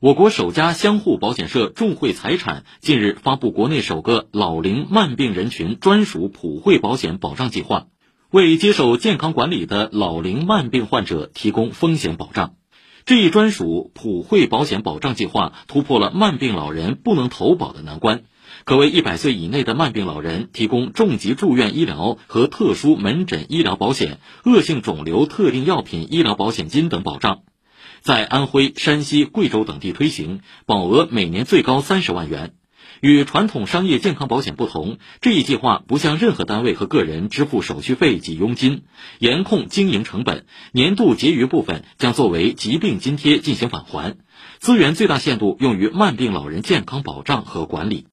我国首家相互保险社众惠财产近日发布国内首个老龄慢病人群专属普惠保险保障计划，为接受健康管理的老龄慢病患者提供风险保障。这一专属普惠保险保障计划突破了慢病老人不能投保的难关，可为一百岁以内的慢病老人提供重疾住院医疗和特殊门诊医疗保险、恶性肿瘤特定药品医疗保险金等保障。在安徽、山西、贵州等地推行，保额每年最高三十万元。与传统商业健康保险不同，这一计划不向任何单位和个人支付手续费及佣金，严控经营成本，年度结余部分将作为疾病津贴进行返还，资源最大限度用于慢病老人健康保障和管理。